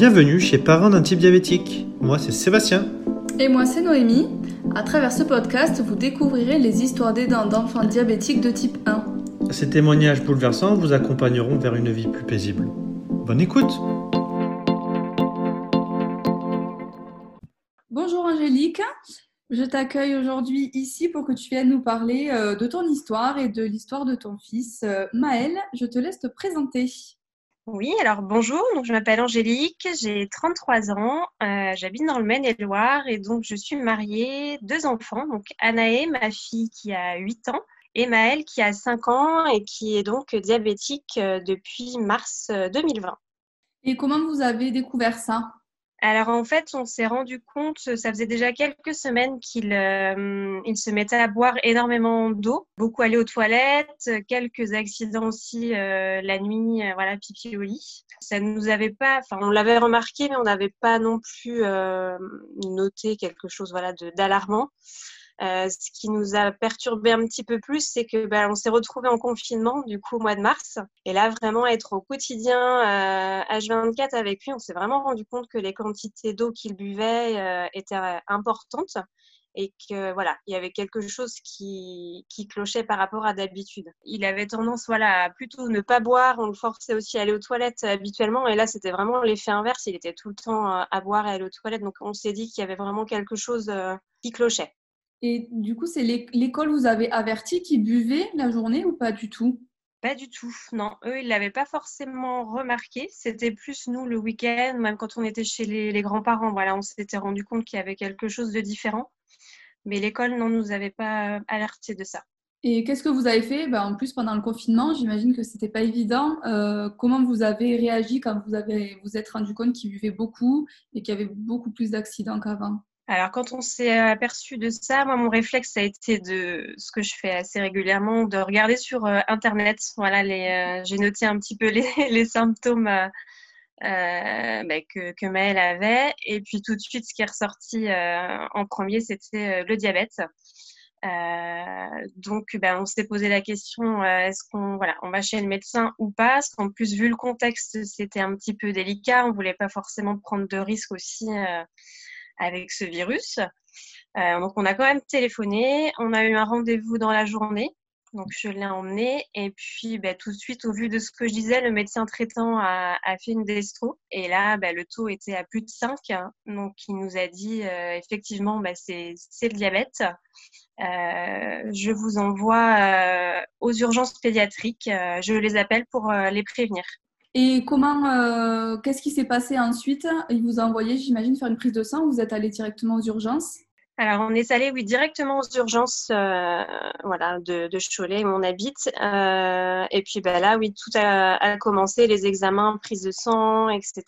bienvenue chez Parents d'un type diabétique. Moi c'est Sébastien. Et moi c'est Noémie. À travers ce podcast, vous découvrirez les histoires d'aidants d'enfants diabétiques de type 1. Ces témoignages bouleversants vous accompagneront vers une vie plus paisible. Bonne écoute Bonjour Angélique, je t'accueille aujourd'hui ici pour que tu viennes nous parler euh, de ton histoire et de l'histoire de ton fils. Euh, Maël, je te laisse te présenter. Oui, alors bonjour, je m'appelle Angélique, j'ai 33 ans, euh, j'habite dans le Maine-et-Loire et donc je suis mariée, deux enfants, donc Anaë, ma fille qui a 8 ans, et Maëlle qui a 5 ans et qui est donc diabétique euh, depuis mars 2020. Euh, et comment vous avez découvert ça? Alors en fait, on s'est rendu compte, ça faisait déjà quelques semaines qu'il euh, il se mettait à boire énormément d'eau, beaucoup aller aux toilettes, quelques accidents aussi euh, la nuit, euh, voilà, pipi au lit. Ça nous avait pas, enfin on l'avait remarqué, mais on n'avait pas non plus noté quelque chose, voilà, d'alarmant. Euh, ce qui nous a perturbé un petit peu plus, c'est que ben, on s'est retrouvé en confinement du coup au mois de mars. Et là, vraiment être au quotidien euh, H24 avec lui, on s'est vraiment rendu compte que les quantités d'eau qu'il buvait euh, étaient importantes et que voilà, il y avait quelque chose qui, qui clochait par rapport à d'habitude. Il avait tendance voilà, à plutôt ne pas boire, on le forçait aussi à aller aux toilettes habituellement, et là c'était vraiment l'effet inverse, il était tout le temps à boire et à aller aux toilettes, donc on s'est dit qu'il y avait vraiment quelque chose qui clochait. Et du coup, c'est l'école vous avez averti qu'ils buvaient la journée ou pas du tout? Pas du tout, non. Eux, ils ne l'avaient pas forcément remarqué. C'était plus nous le week-end, même quand on était chez les, grands-parents. Voilà, on s'était rendu compte qu'il y avait quelque chose de différent. Mais l'école, non, nous avait pas alerté de ça. Et qu'est-ce que vous avez fait? Ben, En plus, pendant le confinement, j'imagine que ce n'était pas évident. Euh, comment vous avez réagi quand vous avez vous êtes rendu compte qu'ils buvaient beaucoup et qu'il y avait beaucoup plus d'accidents qu'avant? Alors, quand on s'est aperçu de ça, moi, mon réflexe a été de ce que je fais assez régulièrement, de regarder sur euh, Internet. Voilà, euh, j'ai noté un petit peu les, symptômes euh, bah, que, que Maëlle avait. Et puis, tout de suite, ce qui est ressorti en premier, c'était le diabète. donc, bah, on s'est posé la question est-ce qu'on voilà, on va chez le médecin ou pas? Parce qu'en plus, vu le contexte, c'était un petit peu délicat. On voulait pas forcément prendre de risques aussi avec ce virus. Euh, donc on a quand même téléphoné, on a eu un rendez-vous dans la journée, donc je l'ai emmené et puis bah, tout de suite au vu de ce que je disais, le médecin traitant a, fait une destro et là bah, le taux était à plus de 5, donc il nous a dit euh, effectivement bah, c'est le diabète. Euh, je vous envoie aux urgences pédiatriques, je les appelle pour les prévenir. Et comment, euh, qu'est-ce qui s'est passé ensuite? Il vous a envoyé, j'imagine, faire une prise de sang ou vous êtes allé directement aux urgences? Alors, on est allé, oui, directement aux urgences euh, voilà, de, Cholet, où on habite. Euh, et puis bah, là, oui, tout a, commencé, les examens, prise de sang, etc.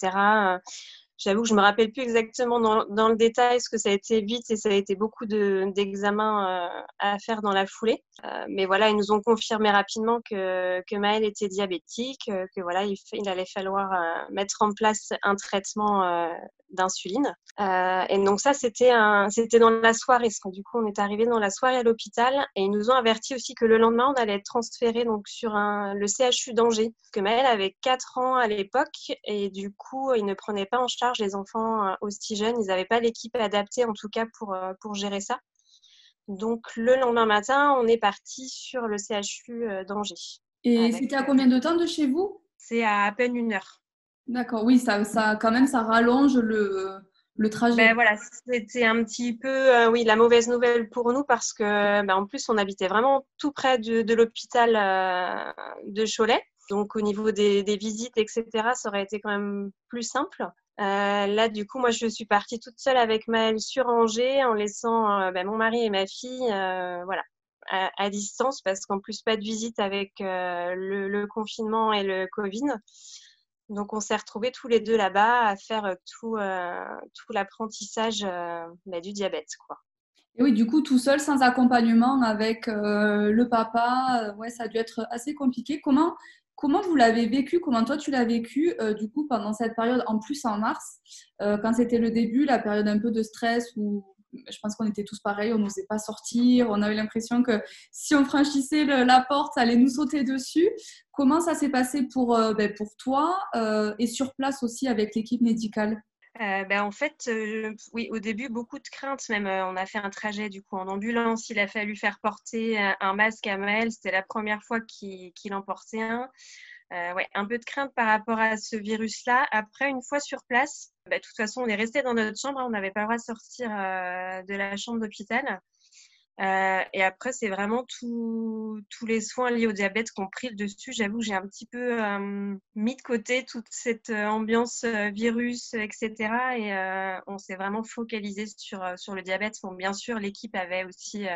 J'avoue que je me rappelle plus exactement dans, le détail ce que ça a été vite et ça a été beaucoup d'examens euh, à faire dans la foulée. Euh, mais voilà, ils nous ont confirmé rapidement que, que Maëlle était diabétique, euh, que voilà, il, il allait falloir euh, mettre en place un traitement d'insuline. Et donc ça, c'était dans la soirée. Du coup, on est arrivé dans la soirée à l'hôpital et ils nous ont averti aussi que le lendemain, on allait être transféré donc sur le CHU d'Angers. Que Maëlle avait 4 ans à l'époque et du coup, ils ne prenaient pas en charge les enfants euh, aussi jeunes. Ils n'avaient pas l'équipe adaptée en tout cas pour, euh, pour gérer ça. Donc le lendemain matin, on est parti sur le CHU d'Angers. Et c'était à combien de temps de chez vous? C'est à à peine une heure. D'accord, oui, ça, ça, quand même, ça rallonge le, le trajet. Ben voilà, c'était un petit peu, euh, oui, la mauvaise nouvelle pour nous parce que, ben, en plus, on habitait vraiment tout près de, de l'hôpital euh, de Cholet. Donc, au niveau des, des, visites, etc., ça aurait été quand même plus simple. Euh, là, du coup, moi, je suis partie toute seule avec Maëlle sur Angers en laissant ben, mon mari et ma fille, voilà, à, distance parce qu'en plus, pas de visite avec le, confinement et le Covid. Donc, on s'est retrouvés tous les deux là-bas à faire euh, tout, euh, l'apprentissage euh, bah, du diabète. Quoi. Et oui, du coup, tout seul, sans accompagnement avec le papa, ouais, ça a dû être assez compliqué. Comment, comment vous l'avez vécu? Comment toi, tu l'as vécu, du coup, pendant cette période, en plus en mars, quand c'était le début, la période un peu de stress où je pense qu'on était tous pareils, on n'osait pas sortir, on avait l'impression que si on franchissait la porte, ça allait nous sauter dessus. Comment ça s'est passé pour, ben, pour toi et sur place aussi avec l'équipe médicale? Ben, en fait, oui, au début, beaucoup de craintes. Même, on a fait un trajet du coup en ambulance. Il a fallu faire porter un masque à Maël. C'était la première fois qu'il en portait un. Euh, ouais, un peu de crainte par rapport à ce virus-là. Après, une fois sur place, bah, de toute façon, on est resté dans notre chambre, hein, on n'avait pas le droit de sortir euh, de la chambre d'hôpital. Euh, et après, c'est vraiment tous les soins liés au diabète qui ont pris le dessus. J'avoue que j'ai un petit peu mis de côté toute cette ambiance virus, etc. Et on s'est vraiment focalisé sur, le diabète. Bien sûr, l'équipe avait aussi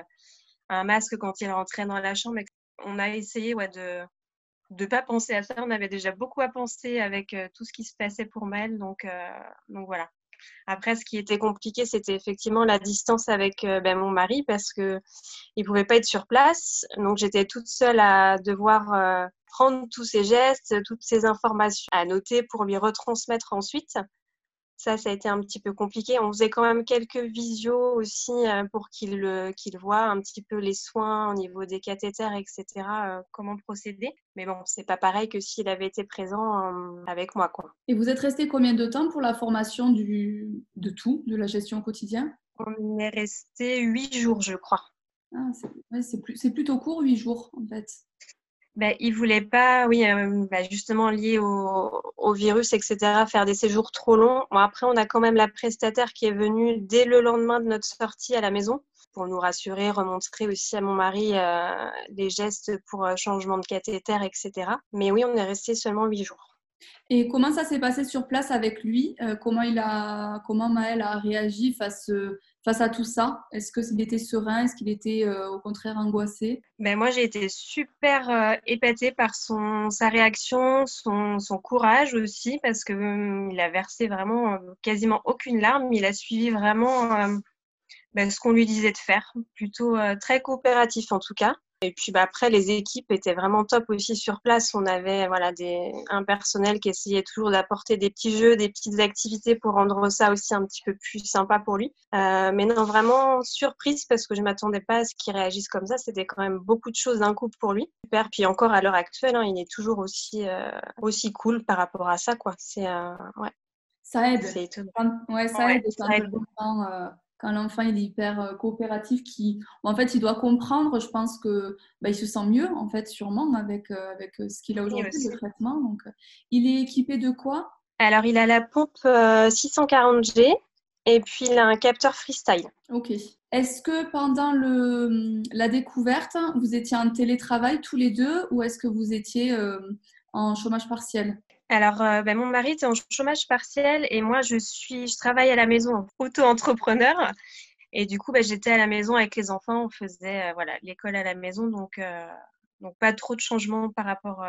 un masque quand il rentrait dans la chambre. On a essayé de, de pas penser à ça. On avait déjà beaucoup à penser avec euh, tout ce qui se passait pour Mel. Donc, euh, donc voilà. Après, ce qui était compliqué, c'était effectivement la distance avec euh, ben, mon mari parce que il pouvait pas être sur place. Donc j'étais toute seule à devoir prendre tous ces gestes, toutes ces informations à noter pour lui retransmettre ensuite. Ça, ça a été un petit peu compliqué. On faisait quand même quelques visios aussi euh, pour qu'il qu'il voit un petit peu les soins au niveau des cathéters, etc., euh, comment procéder. Mais bon, c'est pas pareil que s'il avait été présent euh, avec moi. Quoi. Et vous êtes resté combien de temps pour la formation du, de tout, de la gestion quotidienne? On est resté huit jours, je crois. Ah, c'est plutôt court, huit jours, en fait ben, il voulait pas, oui, euh, bah, justement lié au, virus, etc., faire des séjours trop longs. Après, on a quand même la prestataire qui est venue dès le lendemain de notre sortie à la maison pour nous rassurer, remontrer aussi à mon mari euh, les gestes pour euh, changement de cathéter, etc. Mais oui, on est resté seulement huit jours. Et comment ça s'est passé sur place avec lui? Comment il a, comment Maël a réagi face face à tout ça Est-ce qu'il était serein Est-ce qu'il était euh, au contraire angoissé? Ben Moi, j'ai été super euh, épatée par son, sa réaction, son, son courage aussi, parce qu'il hum, il a versé vraiment euh, quasiment aucune larme. Il a suivi vraiment ben, ce qu'on lui disait de faire, plutôt très coopératif en tout cas. Et puis bah, après, les équipes étaient vraiment top aussi sur place. On avait voilà, des, un personnel qui essayait toujours d'apporter des petits jeux, des petites activités pour rendre ça aussi un petit peu plus sympa pour lui. Euh, mais non, vraiment surprise parce que je ne m'attendais pas à ce qu'il réagisse comme ça. C'était quand même beaucoup de choses d'un coup pour lui. Super. Puis encore à l'heure actuelle, hein, il est toujours aussi, euh, aussi cool par rapport à ça. Quoi. C'est, euh, ouais. Ça aide. Ouais, ça aide. Ça aide quand l'enfant est hyper euh, coopératif, qui en fait il doit comprendre, je pense que bah, il se sent mieux en fait sûrement avec euh, avec euh, ce qu'il a aujourd'hui le traitement. Donc il est équipé de quoi? Alors il a la pompe 640G et puis il a un capteur freestyle. Ok. Est-ce que pendant le, la découverte, vous étiez en télétravail tous les deux ou est-ce que vous étiez en chômage partiel? Alors, euh, ben, mon mari est en chômage partiel et moi, je suis, je travaille à la maison, auto-entrepreneur. Et du coup, ben, j'étais à la maison avec les enfants, on faisait euh, voilà l'école à la maison, donc euh, donc pas trop de changements par rapport.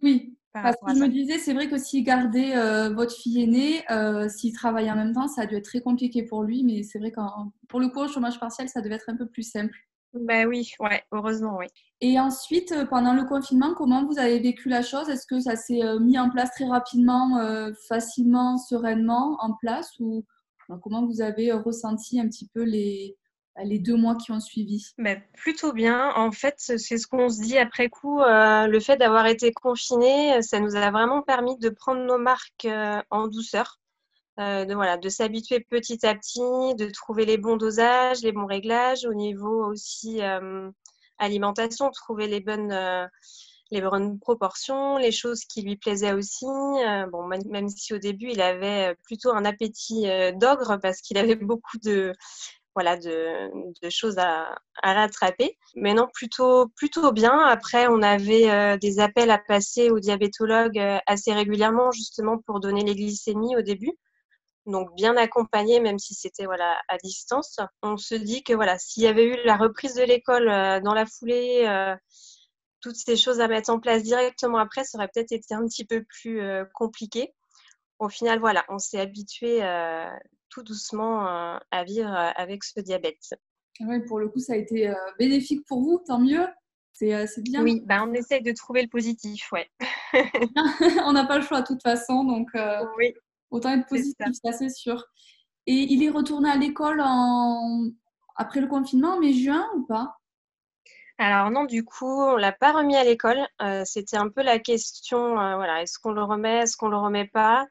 oui, parce que je me disais, c'est vrai que s'il gardait votre fille aînée, s'il travaillait en même temps, ça a dû être très compliqué pour lui, mais c'est vrai que pour le coup, au chômage partiel, ça devait être un peu plus simple. Ben oui, ouais, heureusement, oui. Et ensuite, euh, pendant le confinement, comment vous avez vécu la chose? Est-ce que ça s'est euh, mis en place très rapidement, euh, facilement, sereinement en place? Ou comment vous avez ressenti un petit peu les, les deux mois qui ont suivi? Ben, Plutôt bien. En fait, c'est ce qu'on se dit après coup. le fait d'avoir été confiné, ça nous a vraiment permis de prendre nos marques en douceur. Euh, de, voilà, de s'habituer petit à petit, de trouver les bons dosages, les bons réglages, au niveau aussi euh, alimentation, trouver les bonnes, euh, les bonnes proportions, les choses qui lui plaisaient aussi. bon, même si au début il avait plutôt un appétit d'ogre parce qu'il avait beaucoup de, voilà, de, choses à, rattraper. Mais non, plutôt, plutôt bien. Après, on avait des appels à passer au diabétologue assez régulièrement, justement, pour donner les glycémies au début donc bien accompagné, même si c'était voilà à distance. On se dit que voilà, s'il y avait eu la reprise de l'école euh, dans la foulée, euh, toutes ces choses à mettre en place directement après, ça aurait peut-être été un petit peu plus euh, compliqué. Au final, voilà, on s'est habitué tout doucement à vivre avec ce diabète. Oui, pour le coup, ça a été bénéfique pour vous, tant mieux. C'est bien. Oui, bah, on essaye de trouver le positif, ouais. on n'a pas le choix de toute façon, donc oui. Autant être positif, ça c'est sûr. Et il est retourné à l'école en... après le confinement, mai-juin ou pas? Alors non, du coup, on l'a pas remis à l'école. Euh, c'était un peu la question, euh, voilà, est-ce qu'on le remet, est-ce qu'on le remet pas?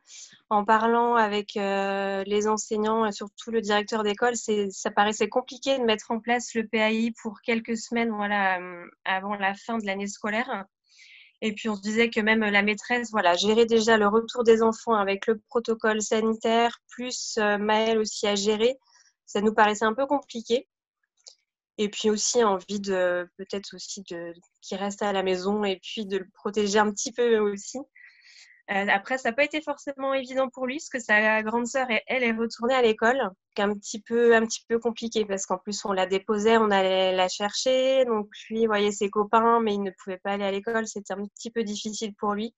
En parlant avec euh, les enseignants et surtout le directeur d'école, ça paraissait compliqué de mettre en place le PAI pour quelques semaines, voilà, avant la fin de l'année scolaire. Et puis on se disait que même la maîtresse, voilà, gérait déjà le retour des enfants avec le protocole sanitaire, plus Maëlle aussi à gérer. Ça nous paraissait un peu compliqué. Et puis aussi envie de peut-être aussi de qu'il reste à la maison et puis de le protéger un petit peu aussi. Euh, après, ça n'a pas été forcément évident pour lui, parce que sa grande sœur, elle, est retournée à l'école, un petit peu, un petit peu compliqué, parce qu'en plus, on la déposait, on allait la chercher, donc lui voyait ses copains, mais il ne pouvait pas aller à l'école, c'était un petit peu difficile pour lui.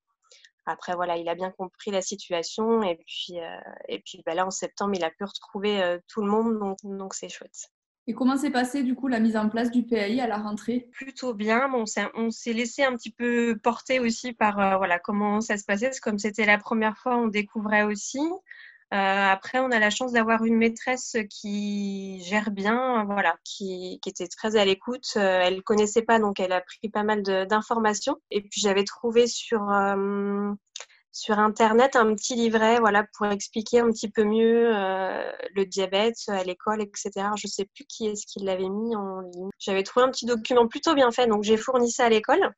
Après, voilà, il a bien compris la situation, et puis, euh, et puis bah, là, en septembre, il a pu retrouver euh, tout le monde, donc, donc c'est chouette. Et comment s'est passée du coup la mise en place du PAI à la rentrée? Plutôt bien. Bon, on s'est laissé un petit peu porter aussi par euh, voilà comment ça se passait. Comme c'était la première fois, on découvrait aussi. Euh, après, on a la chance d'avoir une maîtresse qui gère bien, voilà, qui, était très à l'écoute. Euh, elle connaissait pas, donc elle a pris pas mal d'informations. Et puis j'avais trouvé sur sur Internet un petit livret voilà, pour expliquer un petit peu mieux euh, le diabète à l'école, etc. Je ne sais plus qui est-ce qui l'avait mis en ligne. J'avais trouvé un petit document plutôt bien fait, donc j'ai fourni ça à l'école.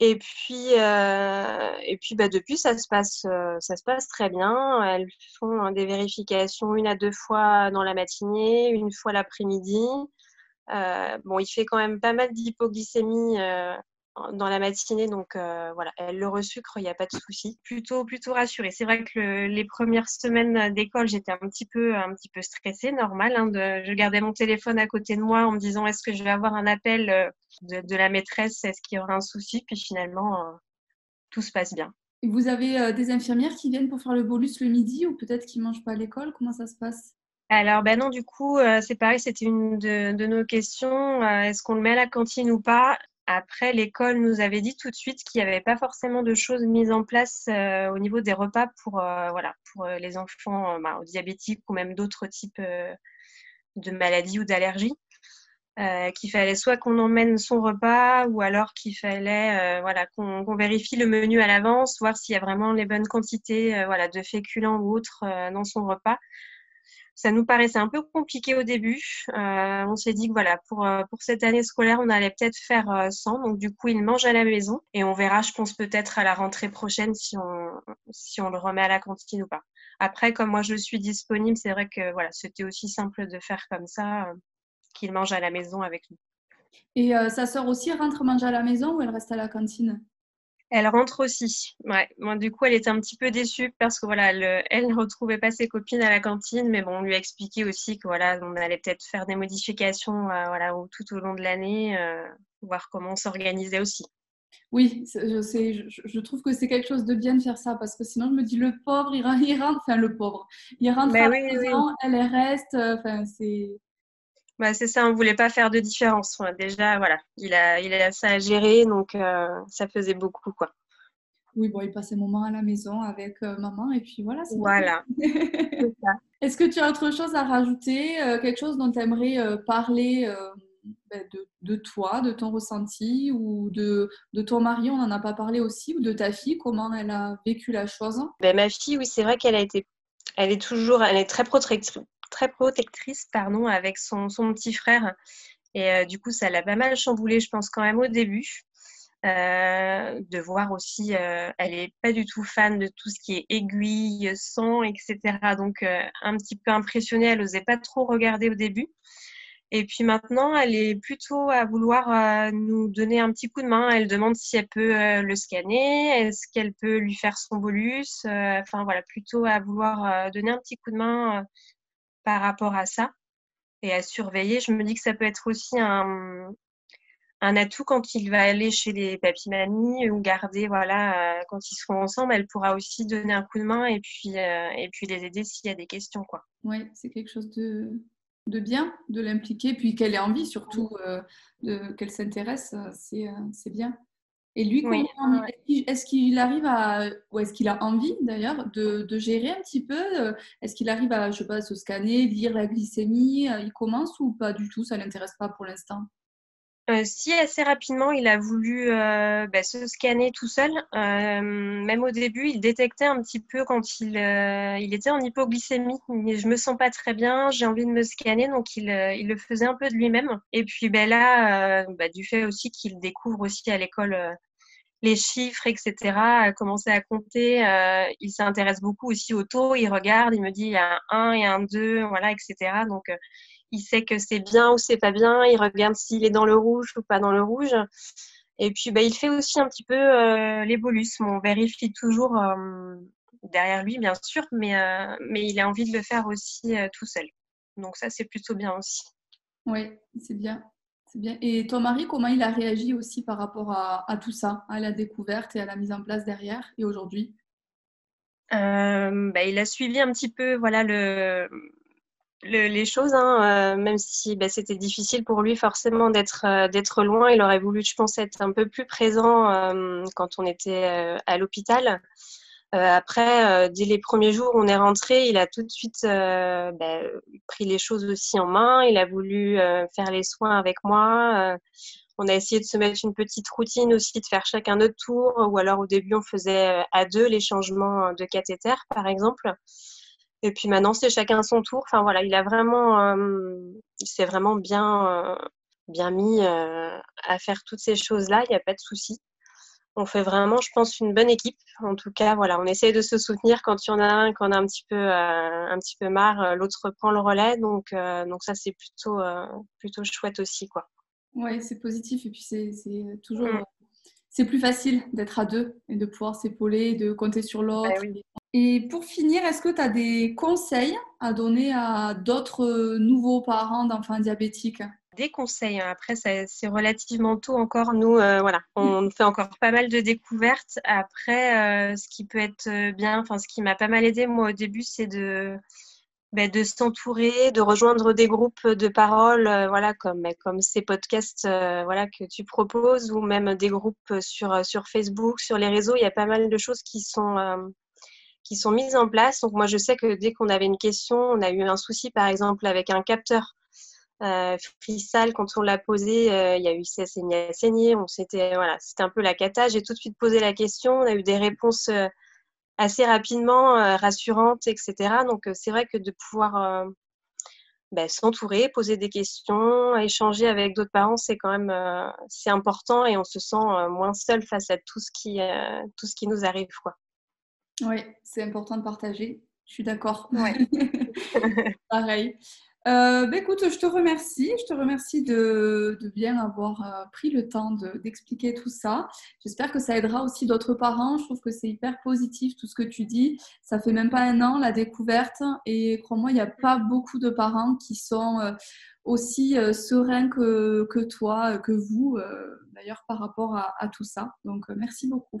Et puis, euh, et puis bah, depuis, ça se, passe, euh, ça se passe très bien. Elles font des vérifications une à deux fois dans la matinée, une fois l'après-midi. bon, il fait quand même pas mal d'hypoglycémie dans la matinée, donc euh, voilà, elle le resucre, il n'y a pas de souci. Plutôt, plutôt rassurée. C'est vrai que les premières semaines d'école, j'étais un petit peu, un petit peu stressée, normal. Hein, de, je gardais mon téléphone à côté de moi en me disant est-ce que je vais avoir un appel euh, de, la maîtresse, est-ce qu'il y aura un souci? Puis finalement, euh, tout se passe bien. vous avez des infirmières qui viennent pour faire le bolus le midi ou peut-être qui ne mangent pas à l'école? Comment ça se passe? Alors, ben non, du coup, c'est pareil, c'était une de, de, nos questions. Est-ce qu'on le met à la cantine ou pas? Après, l'école nous avait dit tout de suite qu'il n'y avait pas forcément de choses mises en place euh, au niveau des repas pour, euh, voilà, pour euh, les enfants bah, diabétiques ou même d'autres types de maladies ou d'allergies. qu'il fallait soit qu'on emmène son repas ou alors qu'il fallait voilà, qu'on vérifie le menu à l'avance, voir s'il y a vraiment les bonnes quantités voilà, de féculents ou autres dans son repas ça nous paraissait un peu compliqué au début. Euh, on s'est dit que voilà, pour, euh, pour cette année scolaire, on allait peut-être faire 100. Euh, Donc du coup, il mange à la maison et on verra, je pense peut-être à la rentrée prochaine si on, si on le remet à la cantine ou pas. Après, comme moi je suis disponible, c'est vrai que voilà, c'était aussi simple de faire comme ça, qu'il mange à la maison avec nous. Et sa sœur aussi rentre manger à la maison ou elle reste à la cantine? Elle rentre aussi. Ouais. Moi, du coup, elle était un petit peu déçue parce que voilà, elle, ne retrouvait pas ses copines à la cantine, mais bon, on lui a expliqué aussi que voilà, on allait peut-être faire des modifications euh, voilà, tout au long de l'année, euh, voir comment s'organiser aussi. Oui, je sais, je, trouve que c'est quelque chose de bien de faire ça parce que sinon je me dis le pauvre, il rentre, enfin le pauvre, il rentre ben à la maison, elle reste, euh, enfin c'est bah, c'est ça, on voulait pas faire de différence. déjà, voilà, il a, il a ça à gérer, donc euh, ça faisait beaucoup, quoi. Oui, bon, il passait un moment à la maison avec euh, maman, et puis voilà. Voilà. Est-ce que tu as autre chose à rajouter, euh, quelque chose dont tu aimerais parler ben, de, de, toi, de ton ressenti, ou de, de ton mari, on n'en a pas parlé aussi, ou de ta fille, comment elle a vécu la chose? Ben, Ma fille, oui, c'est vrai qu'elle a été, elle est toujours, elle est très protectrice très protectrice pardon, avec son, son petit frère. Et euh, du coup, ça l'a pas mal chamboulé, je pense, quand même au début. Euh, de voir aussi, euh, elle est pas du tout fan de tout ce qui est aiguille, sang, etc. Donc, un petit peu impressionnée, elle n'osait pas trop regarder au début. Et puis maintenant, elle est plutôt à vouloir nous donner un petit coup de main. Elle demande si elle peut le scanner, est-ce qu'elle peut lui faire son bolus? Enfin voilà, plutôt à vouloir donner un petit coup de main par rapport à ça et à surveiller. Je me dis que ça peut être aussi un, un atout quand il va aller chez les papy-mamies ou garder, voilà, euh, quand ils seront ensemble, elle pourra aussi donner un coup de main et puis, euh, et puis les aider s'il y a des questions. Quoi. Oui, c'est quelque chose de, de bien, de l'impliquer, puis qu'elle ait envie surtout, euh, qu'elle s'intéresse, c'est, c'est bien. Et lui, est-ce qu'il arrive à, ou est-ce qu'il a envie d'ailleurs de, gérer un petit peu euh, Est-ce qu'il arrive à, je sais pas, se scanner, lire la glycémie euh, Il commence ou pas du tout? Ça l'intéresse pas pour l'instant? Euh, si assez rapidement il a voulu bah, se scanner tout seul, même au début il détectait un petit peu quand il, était en hypoglycémie. Mais je me sens pas très bien, j'ai envie de me scanner, donc il, le faisait un peu de lui-même. Et puis ben là, bah, du fait aussi qu'il découvre aussi à l'école les chiffres, etc., à commencer à compter. Euh, il s'intéresse beaucoup aussi au taux, il regarde, il me dit il y a un 1 et un 2, voilà, etc. Donc, euh, il sait que c'est bien ou c'est pas bien, il regarde s'il est dans le rouge ou pas dans le rouge. Et puis, bah, il fait aussi un petit peu euh, les bolus. On vérifie toujours derrière lui, bien sûr, mais, mais il a envie de le faire aussi tout seul. Donc, ça, c'est plutôt bien aussi. Oui, c'est bien. C'est bien. Et ton mari, comment il a réagi aussi par rapport à, tout ça, à la découverte et à la mise en place derrière et aujourd'hui? Euh, bah, Il a suivi un petit peu voilà, le, les choses, hein, euh, même si bah, c'était difficile pour lui forcément d'être euh, d'être loin. Il aurait voulu, je pense, être un peu plus présent quand on était à l'hôpital. Euh, après, euh, dès les premiers jours, on est rentré, il a tout de suite euh, bah, pris les choses aussi en main. Il a voulu faire les soins avec moi. on a essayé de se mettre une petite routine aussi, de faire chacun notre tour. Ou alors au début, on faisait à deux les changements de cathéter, par exemple. Et puis maintenant, c'est chacun son tour. Enfin voilà, il a vraiment, il s'est vraiment bien, bien mis à faire toutes ces choses-là. Il n'y a pas de souci on fait vraiment, je pense, une bonne équipe. En tout cas, voilà, on essaye de se soutenir quand il y en a un, quand on a un petit peu, euh, un petit peu marre, euh, l'autre reprend le relais. Donc, euh, donc ça, c'est plutôt, plutôt chouette aussi, quoi. Ouais, c'est positif et puis c'est toujours, mm. c'est plus facile d'être à deux et de pouvoir s'épauler, de compter sur l'autre. Bah et pour finir, est-ce que tu as des conseils à donner à d'autres nouveaux parents d'enfants diabétiques? Des conseils. Hein. Après, c'est relativement tôt encore. Nous, euh, voilà, on fait encore pas mal de découvertes. Après, euh, ce qui peut être euh, bien, enfin, ce qui m'a pas mal aidé, moi, au début, c'est de, ben, de s'entourer, de rejoindre des groupes de parole, voilà, comme, ben, comme ces podcasts voilà, que tu proposes, ou même des groupes sur, sur Facebook, sur les réseaux. Il y a pas mal de choses qui sont qui sont mises en place. Donc moi, je sais que dès qu'on avait une question, on a eu un souci, par exemple, avec un capteur euh, quand on l'a posé, euh, il y a eu ça saigné, saigné. On s'était, voilà, c'était un peu la cata. J'ai tout de suite posé la question. On a eu des réponses euh, assez rapidement, euh, rassurantes, etc. Donc c'est vrai que de pouvoir ben, s'entourer, poser des questions, échanger avec d'autres parents, c'est quand même important et on se sent moins seul face à tout ce qui tout ce qui nous arrive, quoi. Oui, c'est important de partager. Je suis d'accord. Ouais. Pareil. Euh, bah, écoute, je te remercie. Je te remercie de, bien avoir euh, pris le temps d'expliquer tout ça. J'espère que ça aidera aussi d'autres parents. Je trouve que c'est hyper positif tout ce que tu dis. Ça fait même pas un an la découverte et crois-moi, il n'y a pas beaucoup de parents qui sont euh, aussi sereins que, que, toi, que vous, d'ailleurs, par rapport à, à, tout ça. Donc, merci beaucoup.